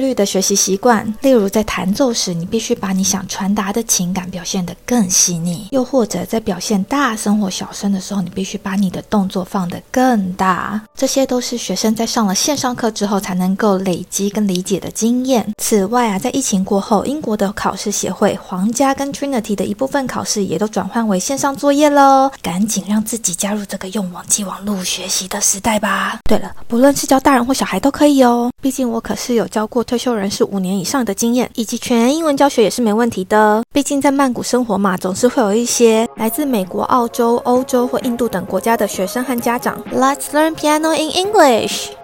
律的学习习惯，例如在弹奏时，你必须把你想传达的情感表现得更细腻；又或者在表现大声或小声的时候，你必须把你的动作放得更大。这些都是学生在上了线上课之后才能够累积跟理解的经验。此外啊，在疫情过后，英国的考试协会、皇家跟 Trinity 的一部分考试也都转换为线上作业喽。赶紧让自己加入这个用网际网络学习的时代吧！对了，不论是教大人或小孩都可以哦，毕竟我可是有教过。退休人士五年以上的经验，以及全英文教学也是没问题的。毕竟在曼谷生活嘛，总是会有一些来自美国、澳洲、欧洲或印度等国家的学生和家长。Let's learn piano in English.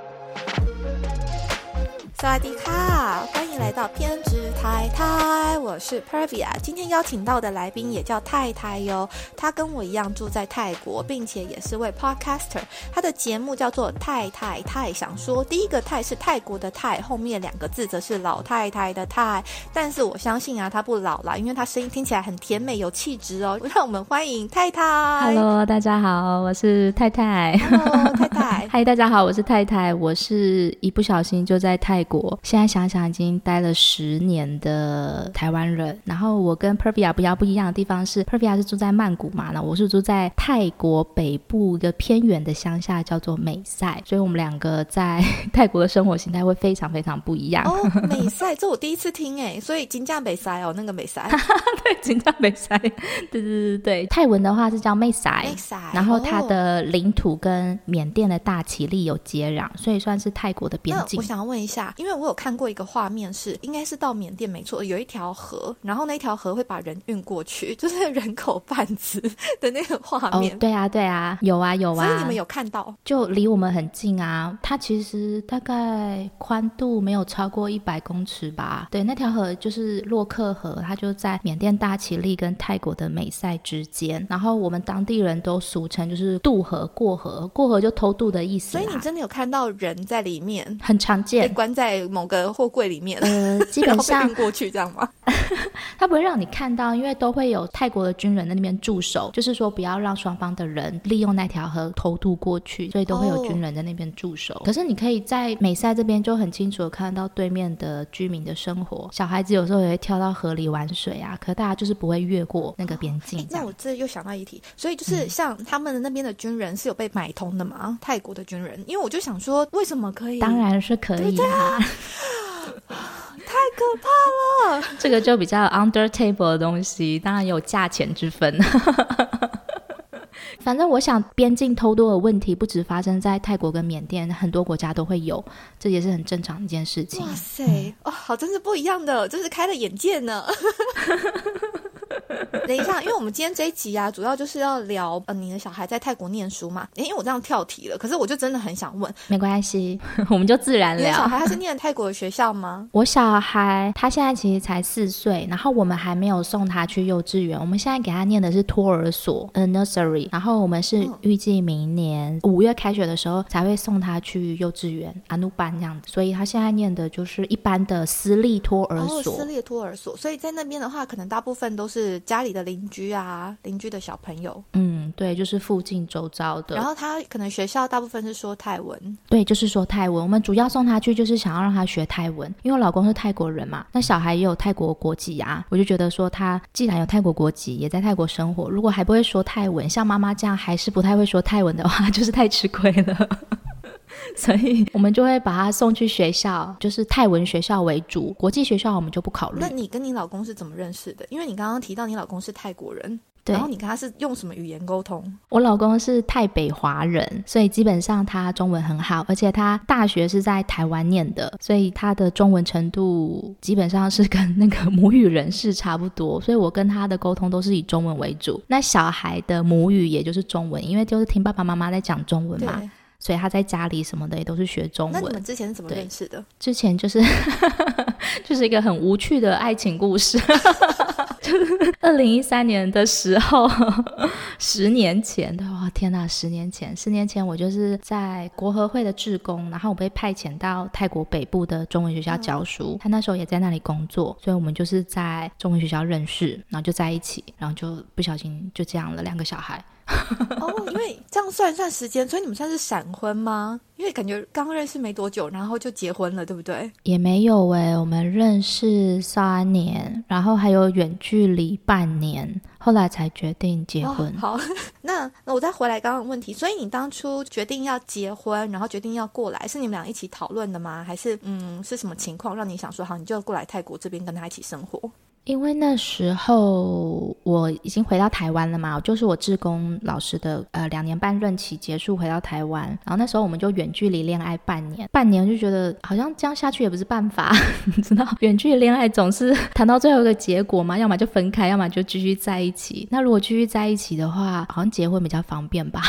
萨瓦迪卡，欢迎来到偏执太太，我是 Pervia。今天邀请到的来宾也叫太太哟，她跟我一样住在泰国，并且也是位 Podcaster。她的节目叫做太太太想说，第一个太是泰国的泰，后面两个字则是老太太的太。但是我相信啊，她不老啦，因为她声音听起来很甜美有气质哦。让我们欢迎太太。Hello，大家好，我是太太。Hello，太太。嗨，大家好，我是太太。我是一不小心就在泰。国现在想想，已经待了十年的台湾人。然后我跟 Pervia 比较不一样的地方是，Pervia 是住在曼谷嘛，那我是住在泰国北部一个偏远的乡下，叫做美塞。所以我们两个在泰国的生活形态会非常非常不一样。哦，美塞，这我第一次听哎。所以金价美塞哦，那个美塞，对，金价美塞，对对对对泰文的话是叫美塞，美塞。然后它的领土跟缅甸的大其力有接壤，所以算是泰国的边境。我想问一下。因为我有看过一个画面，是应该是到缅甸没错，有一条河，然后那条河会把人运过去，就是人口贩子的那个画面。对啊，对啊，有啊，有啊。所以你们有看到？就离我们很近啊，它其实大概宽度没有超过一百公尺吧。对，那条河就是洛克河，它就在缅甸大其力跟泰国的美塞之间。然后我们当地人都俗称就是渡河过河，过河就偷渡的意思。所以你真的有看到人在里面？很常见，被关在。在某个货柜里面，呃，基本上过去这样吗？他不会让你看到，因为都会有泰国的军人在那边驻守，就是说不要让双方的人利用那条河偷渡过去，所以都会有军人在那边驻守。可是你可以在美塞这边就很清楚的看到对面的居民的生活，小孩子有时候也会跳到河里玩水啊，可大家就是不会越过那个边境。那我这又想到一题，所以就是像他们那边的军人是有被买通的吗？泰国的军人，因为我就想说，为什么可以？当然是可以啊。太可怕了！这个就比较 under table 的东西，当然有价钱之分。反正我想，边境偷渡的问题不止发生在泰国跟缅甸，很多国家都会有，这也是很正常一件事情。哇塞，哇，好，真是不一样的，真是开了眼界呢。等一下，因为我们今天这一集啊，主要就是要聊呃，你的小孩在泰国念书嘛？因为我这样跳题了，可是我就真的很想问，没关系，我们就自然聊。小孩他是念泰国的学校吗？我小孩他现在其实才四岁，然后我们还没有送他去幼稚园，我们现在给他念的是托儿所，呃，nursery。然后我们是预计明年五月开学的时候才会送他去幼稚园阿努班这样子，所以他现在念的就是一般的私立托儿所，私立托儿所。所以在那边的话，可能大部分都是家里。的邻居啊，邻居的小朋友，嗯，对，就是附近周遭的。然后他可能学校大部分是说泰文，对，就是说泰文。我们主要送他去，就是想要让他学泰文，因为我老公是泰国人嘛，那小孩也有泰国国籍啊。我就觉得说，他既然有泰国国籍，也在泰国生活，如果还不会说泰文，像妈妈这样还是不太会说泰文的话，就是太吃亏了。所以我们就会把他送去学校，就是泰文学校为主，国际学校我们就不考虑。那你跟你老公是怎么认识的？因为你刚刚提到你老公是泰国人。对然后你跟他是用什么语言沟通？我老公是台北华人，所以基本上他中文很好，而且他大学是在台湾念的，所以他的中文程度基本上是跟那个母语人士差不多。所以我跟他的沟通都是以中文为主。那小孩的母语也就是中文，因为就是听爸爸妈妈在讲中文嘛，对，所以他在家里什么的也都是学中文那你们。之前是怎么对认识的？之前就是 就是一个很无趣的爱情故事，就 是二零一三年的时候，十年前，哇天呐，十年前，十年前我就是在国合会的志工，然后我被派遣到泰国北部的中文学校教书，他那时候也在那里工作，所以我们就是在中文学校认识，然后就在一起，然后就不小心就这样了，两个小孩。哦，因为这样算一算时间，所以你们算是闪婚吗？因为感觉刚认识没多久，然后就结婚了，对不对？也没有诶、我们认识三年，然后还有远距离半年，后来才决定结婚。哦、好，那那我再回来刚刚的问题，所以你当初决定要结婚，然后决定要过来，是你们俩一起讨论的吗？还是嗯是什么情况让你想说好你就过来泰国这边跟他一起生活？因为那时候我已经回到台湾了嘛，就是我志工老师的呃两年半任期结束回到台湾，然后那时候我们就远距离恋爱半年，半年就觉得好像这样下去也不是办法，你知道，远距离恋爱总是谈到最后一个结果嘛，要么就分开，要么就继续在一起。那如果继续在一起的话，好像结婚比较方便吧。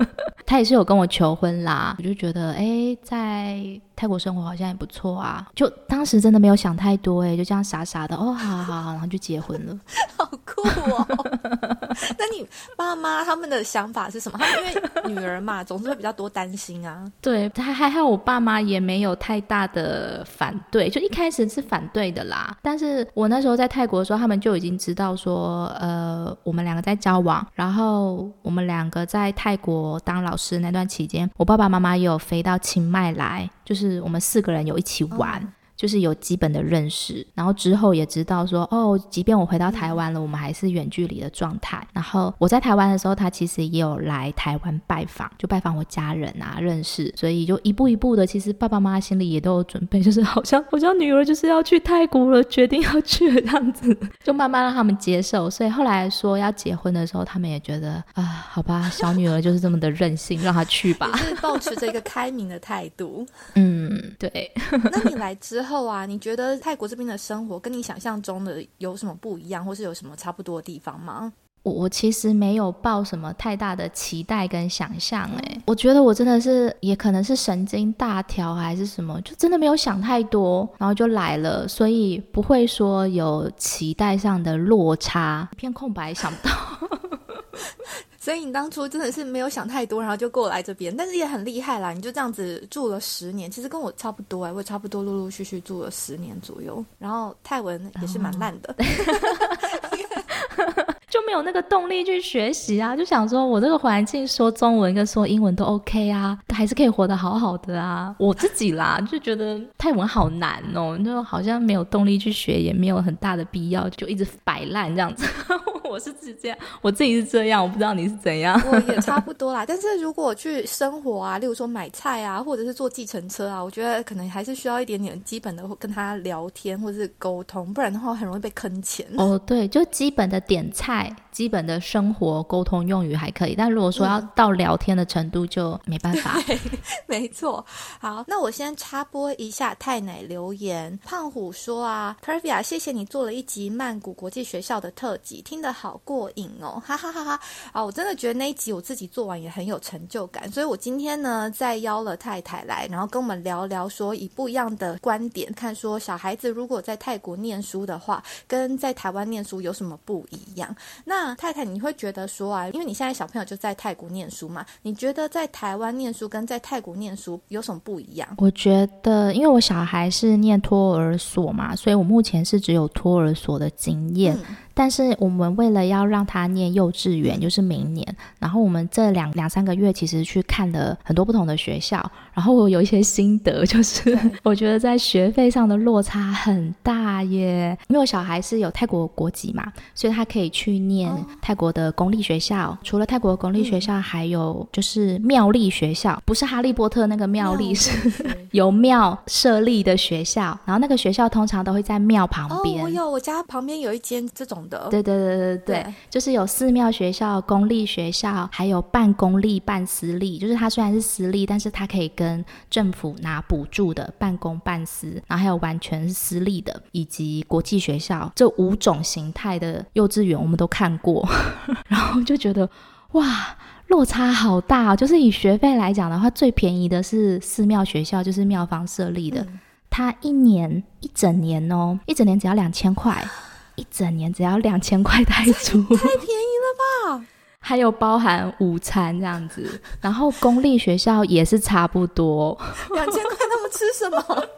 他也是有跟我求婚啦，我就觉得哎，在泰国生活好像也不错啊，就当时真的没有想太多哎，就这样傻傻的哦，好好好，然后就结婚了，好酷哦！那你爸妈他们的想法是什么？他们因为女儿嘛，总是会比较多担心啊。对，还还好，我爸妈也没有太大的反对，就一开始是反对的啦。但是我那时候在泰国的时候，他们就已经知道说，呃，我们两个在交往，然后我们两个在泰国当老师那段期间，我爸爸妈妈也有飞到清迈来，就是我们四个人有一起玩。哦就是有基本的认识，然后之后也知道说，哦，即便我回到台湾了，我们还是远距离的状态。然后我在台湾的时候，他其实也有来台湾拜访，就拜访我家人啊，认识，所以就一步一步的，其实爸爸妈妈心里也都有准备，就是好像好像女儿就是要去泰国了，决定要去了这样子，就慢慢让他们接受。所以后来说要结婚的时候，他们也觉得啊，好吧，小女儿就是这么的任性，让她去吧也。是保持着一个开明的态度。嗯，对。那你来之后啊，你觉得泰国这边的生活跟你想象中的有什么不一样，或是有什么差不多的地方吗？我我其实没有抱什么太大的期待跟想象，哎，我觉得我真的是也可能是神经大条还是什么，就真的没有想太多，然后就来了，所以不会说有期待上的落差，一片空白，想不到。所以你当初真的是没有想太多，然后就过来这边，但是也很厉害啦！你就这样子住了十年，其实跟我差不多哎、我也差不多陆陆续续住了十年左右，然后泰文也是蛮烂的。就没有那个动力去学习啊，就想说我这个环境说中文跟说英文都 OK 啊，还是可以活得好好的啊。我自己啦，就觉得泰文好难哦，就好像没有动力去学，也没有很大的必要，就一直摆烂这样子。我是自己这样，我自己是这样，我不知道你是怎样。我也 差不多啦，但是如果去生活啊，例如说买菜啊，或者是坐计程车啊，我觉得可能还是需要一点点基本的跟他聊天或者是沟通，不然的话很容易被坑钱。哦，对，就基本的点菜、基本的生活沟通用语还可以，但如果说要到聊天的程度，就没办法。没错，好，那我先插播一下太奶留言。胖虎说啊 c u r v i a 谢谢你做了一集曼谷国际学校的特辑，听得好过瘾哦，哈哈哈哈！啊，我真的觉得那一集我自己做完也很有成就感，所以我今天呢再邀了太太来，然后跟我们聊聊说以不一样的观点看说小孩子如果在泰国念书的话，跟在台湾念书有什么不一样？那太太你会觉得说啊，因为你现在小朋友就在泰国念书嘛，你觉得在台湾念书跟在泰国念书有什么不一样？我觉得，因为我小孩是念托儿所嘛，所以我目前是只有托儿所的经验。嗯但是我们为了要让他念幼稚园，就是明年，然后我们这两两三个月其实去看了很多不同的学校，然后我有一些心得，就是我觉得在学费上的落差很大耶。因为我小孩是有泰国国籍嘛，所以他可以去念哦泰国的公立学校。除了泰国公立学校，还有就是妙丽学校，不是哈利波特那个妙丽，是 由庙设立的学校。然后那个学校通常都会在庙旁哦，边。我有，我家旁边有一间这种对对对对对，对就是有寺庙学校、公立学校，还有半公立、半私立。就是它虽然是私立，但是它可以跟政府拿补助的，半公半私。然后还有完全是私立的，以及国际学校，这五种形态的幼稚园我们都看过，然后就觉得哇。落差好大、哦，就是以学费来讲的话，最便宜的是寺庙学校，就是庙方设立的，嗯它一年一整年哦，一整年只要两千块，一整年只要两千块泰铢，太便宜了吧？还有包含午餐这样子。然后公立学校也是差不多，两千块他们吃什么？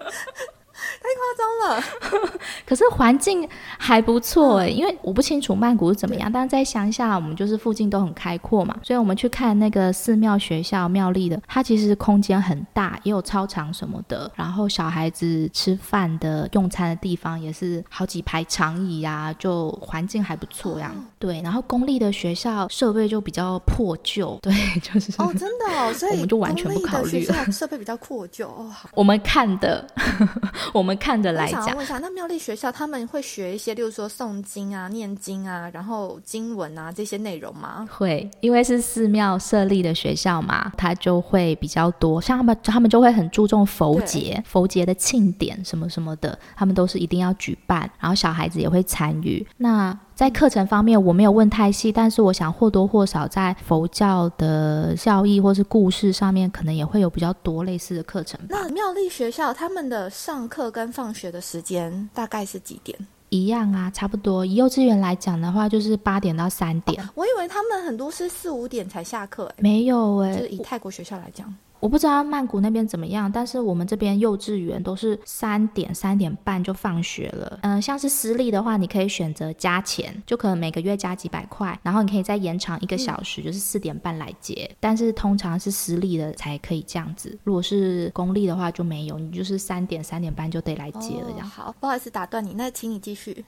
太夸张了。可是环境还不错诶，因为我不清楚曼谷是怎么样，但是在乡下，我们就是附近都很开阔嘛，所以我们去看那个寺庙学校庙立的，它其实空间很大，也有操场什么的，然后小孩子吃饭的用餐的地方也是好几排长椅啊、就环境还不错呀。对，然后公立的学校设备就比较破旧，对，就是哦，真的哦，所以 我们就完全不考虑设备比较破旧哦。好，我们看的，我们看的来讲我想。问一下，那妙丽学校他们会学一些，例如说诵经啊、念经啊，然后经文啊这些内容吗？会，因为是寺庙设立的学校嘛，它就会比较多。像他们，他们就会很注重佛节、佛节的庆典什么什么的，他们都是一定要举办，然后小孩子也会参与。那在课程方面，我没有问太细，但是我想或多或少在佛教的教义或是故事上面，可能也会有比较多类似的课程。那妙丽学校他们的上课跟放学的时间大概是几点？一样啊，差不多。以幼稚园来讲的话，就是八点到三点。我以为他们很多是四五点才下课，哎，没有哎、就是以泰国学校来讲，我不知道曼谷那边怎么样，但是我们这边幼稚园都是三点三点半就放学了。嗯、像是私立的话，你可以选择加钱，就可能每个月加几百块，然后你可以再延长一个小时，就是四点半来接。但是通常是私立的才可以这样子，如果是公立的话就没有，你就是三点三点半就得来接了这样。哦好，不好意思打断你，那请你继续。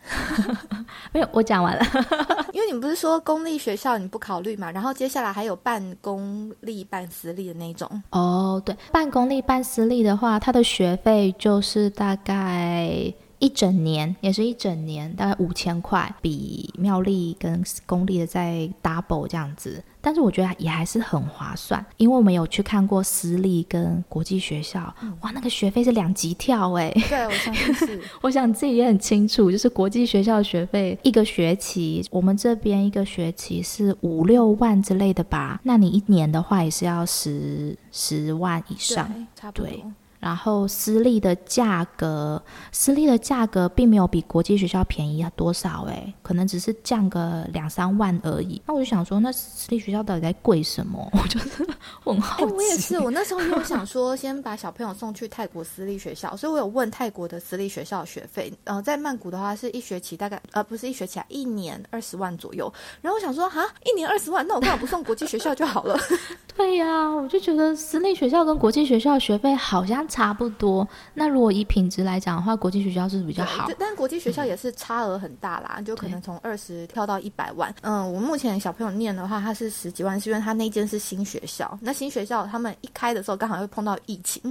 没有，我讲完了。因为你们不是说公立学校你不考虑嘛，然后接下来还有半公立半私立的那种。哦，哦对，半公立半私立的话，它的学费就是大概一整年，也是一整年，大概五千块，比妙丽跟公立的在 double 这样子。但是我觉得也还是很划算，因为我们有去看过私立跟国际学校，哇，那个学费是两级跳哎、对，我相信是。我想自己也很清楚，就是国际学校学费一个学期，我们这边一个学期是五六万之类的吧。那你一年的话也是要十十万以上。对，差不多对。然后私立的价格，私立的价格并没有比国际学校便宜多少诶，可能只是降个两三万而已。那我就想说，那私立学校到底在贵什么？我就是我很好哎、奇。我也是，我那时候也有想说，先把小朋友送去泰国私立学校，所以我有问泰国的私立学校的学费。呃，在曼谷的话是一学期大概呃不是一学期啊，一年二十万左右。然后我想说，哈，一年二十万，那我干嘛不送国际学校就好了？对呀、我就觉得私立学校跟国际学校的学费好像差不多。那如果以品质来讲的话，国际学校是比较好，？但国际学校也是差额很大啦，就可能从二十跳到一百万。嗯，我目前小朋友念的话，他是十几万，是因为他那间是新学校。那新学校他们一开的时候刚好又碰到疫情，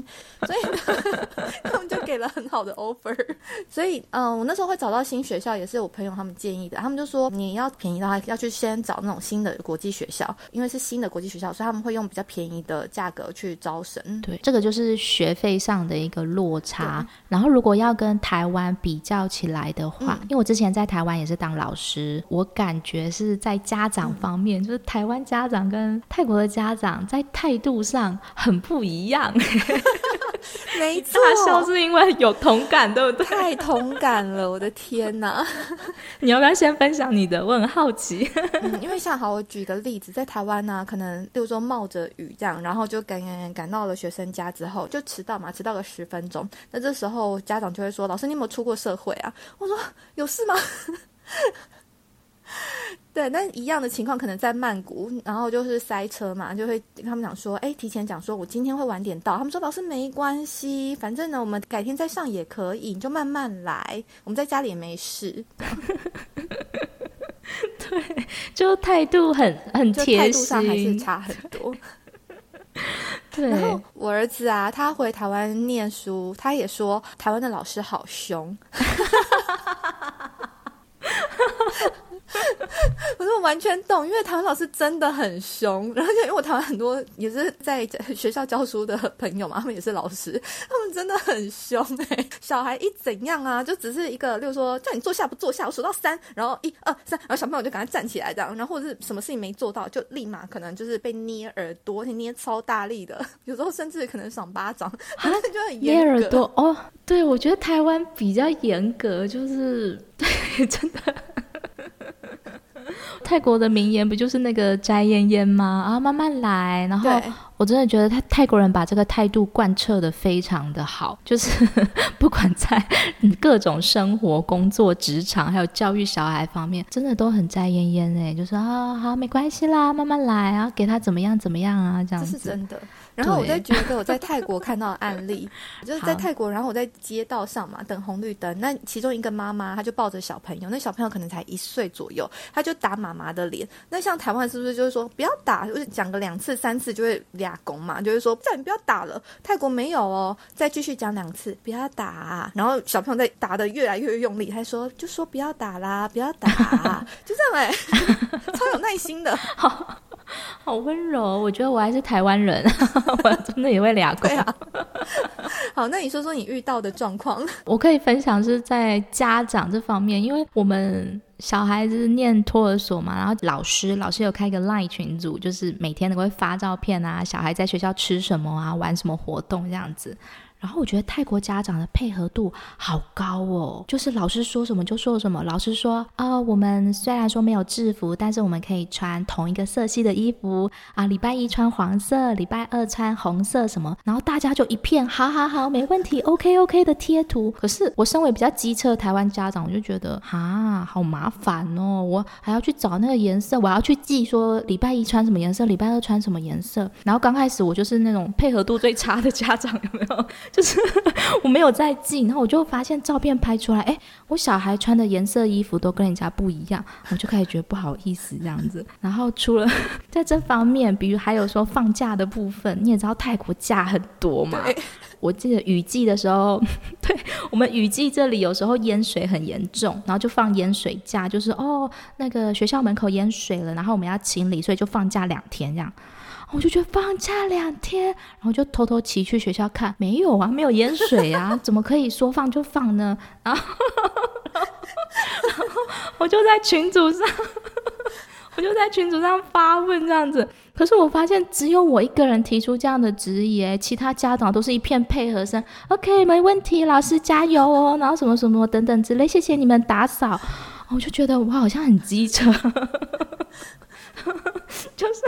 所以 他们就给了很好的 offer。所以，嗯，我那时候会找到新学校，也是我朋友他们建议的。他们就说你要便宜的话，要去先找那种新的国际学校，因为是新的国际学校，所以他们会用比较便宜的价格去招生。对，这个就是学费上的一个落差。然后，如果要跟台湾比较起来的话，因为我之前在台湾也是当老师，我感觉是在家长方面，就是台湾家长跟泰国的家长在态度上很不一样。没错大笑是因为有同感，对不对？太同感了，我的天哪！你要不要先分享你的？我很好奇。嗯，因为像好，我举个例子，在台湾呢、可能例如说冒着雨这样，然后就赶赶赶赶到了学生家之后，就迟到嘛，迟到个十分钟。那这时候家长就会说：“老师，你有没有出过社会啊？”我说：“有事吗？”对，但一样的情况可能在曼谷，然后就是塞车嘛，就会跟他们讲说，哎，提前讲说我今天会晚点到。他们说老师没关系，反正呢我们改天再上也可以，你就慢慢来，我们在家里也没事。对就态度很很就态度上还是，差很多。对然后我儿子啊，他回台湾念书，他也说台湾的老师好凶。我说我完全懂，因为台湾老师真的很凶，然后就因为我台湾很多也是在学校教书的朋友嘛，他们也是老师，他们真的很凶哎，小孩一怎样啊，就只是一个，例如说叫你坐下不坐下，我数到三，然后一二三，然后小朋友就赶快站起来这样，然后或者是什么事情没做到，就立马可能就是被捏耳朵，捏超大力的，有时候甚至可能赏巴掌，反正就很捏耳朵哦。对，我觉得台湾比较严格，就是 对，真的。泰国的名言不就是那个摘烟烟吗？啊，慢慢来。然后我真的觉得他泰国人把这个态度贯彻的非常的好，就是 不管在各种生活、工作、职场，还有教育小孩方面，真的都很摘烟烟哎，就是啊，好，没关系啦，慢慢来啊，给他怎么样怎么样啊，这样子。这是真的。然后我在觉得我在泰国看到的案例，就是在泰国，然后我在街道上嘛等红绿灯，那其中一个妈妈她就抱着小朋友，那小朋友可能才一岁左右，她就打妈妈的脸。那像台湾是不是就是说不要打，就是讲个两次三次就会俩拱嘛，就是说叫你不要打了。泰国没有哦，再继续讲两次不要打，然后小朋友在打的越来越用力，还说就说不要打啦，不要打，就这样哎，超有耐心的。好。好温柔，我觉得我还是台湾人，我真的也会俩鬼啊。好，那你说说你遇到的状况，我可以分享是在家长这方面，因为我们小孩子念托儿所嘛，然后老师老师有开一个 Line 群组，就是每天都会发照片啊，小孩在学校吃什么啊，玩什么活动这样子。然后我觉得泰国家长的配合度好高哦，就是老师说什么就说什么。老师说啊，我们虽然说没有制服，但是我们可以穿同一个色系的衣服啊。礼拜一穿黄色，礼拜二穿红色什么。然后大家就一片好好好，没问题，OK OK 的贴图。可是我身为比较机车的台湾家长，我就觉得啊，好麻烦哦，我还要去找那个颜色，我要去记说礼拜一穿什么颜色，礼拜二穿什么颜色。然后刚开始我就是那种配合度最差的家长，有没有？就是 我没有在记，然后我就发现照片拍出来，哎，我小孩穿的颜色衣服都跟人家不一样，我就开始觉得不好意思这样子。然后除了 在这方面，比如还有说放假的部分，你也知道泰国假很多嘛。我记得雨季的时候，对我们雨季这里有时候淹水很严重，然后就放淹水假，就是哦那个学校门口淹水了，然后我们要清理，所以就放假两天这样。我就觉得放假两天，然后就偷偷骑去学校看，没有啊，没有淹水啊，怎么可以说放就放呢？然后，然后我就在群组上，我就在群组上发问这样子。可是我发现只有我一个人提出这样的质疑，其他家长都是一片配合声。OK，没问题，老师加油哦，然后什么什么等等之类，谢谢你们打扫。我就觉得我好像很机车，就是。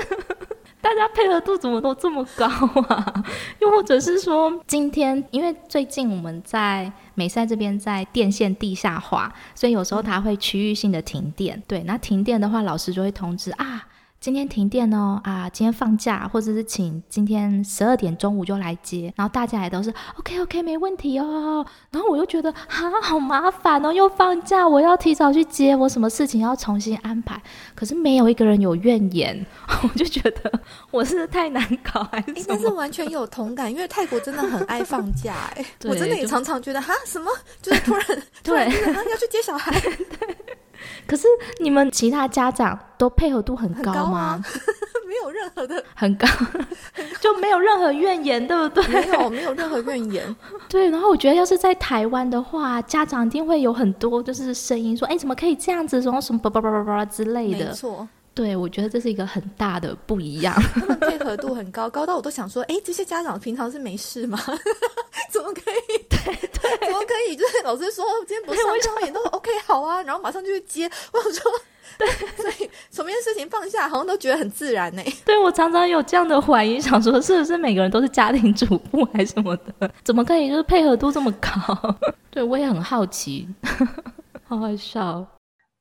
大家配合度怎么都这么高啊？又或者是说，今天因为最近我们在美赛这边在电线地下化，所以有时候它会区域性的停电。对，那停电的话，老师就会通知啊。今天停电哦啊！今天放假，或者是请今天十二点中午就来接，然后大家也都是 OK OK 没问题哦。然后我又觉得啊，好麻烦哦，又放假，我要提早去接，我什么事情要重新安排。可是没有一个人有怨言，我就觉得我是太难搞还是什么？但是完全有同感，因为泰国真的很爱放假 哎，我真的也常常觉得哈什么，就是突然 突然要去接小孩。可是你们其他家长都配合度很高吗？没有任何的很高，就没有任何怨言，对不对？没有，没有任何怨言。对，然后我觉得要是在台湾的话，家长一定会有很多就是声音说：“哎，怎么可以这样子？然后什么叭叭叭叭叭之类的。”没错。对，我觉得这是一个很大的不一样。他们配合度很高，高到我都想说：“哎，这些家长平常是没事吗？怎么可以？怎么可以？就是老师说今天不上课，也都 OK 好啊，然后马上就去接。我想说，对，所以什么事情放下，好像都觉得很自然呢。对我常常有这样的怀疑，想说是不是每个人都是家庭主妇还是什么的？怎么可以就是配合度这么高？对我也很好奇，好好笑。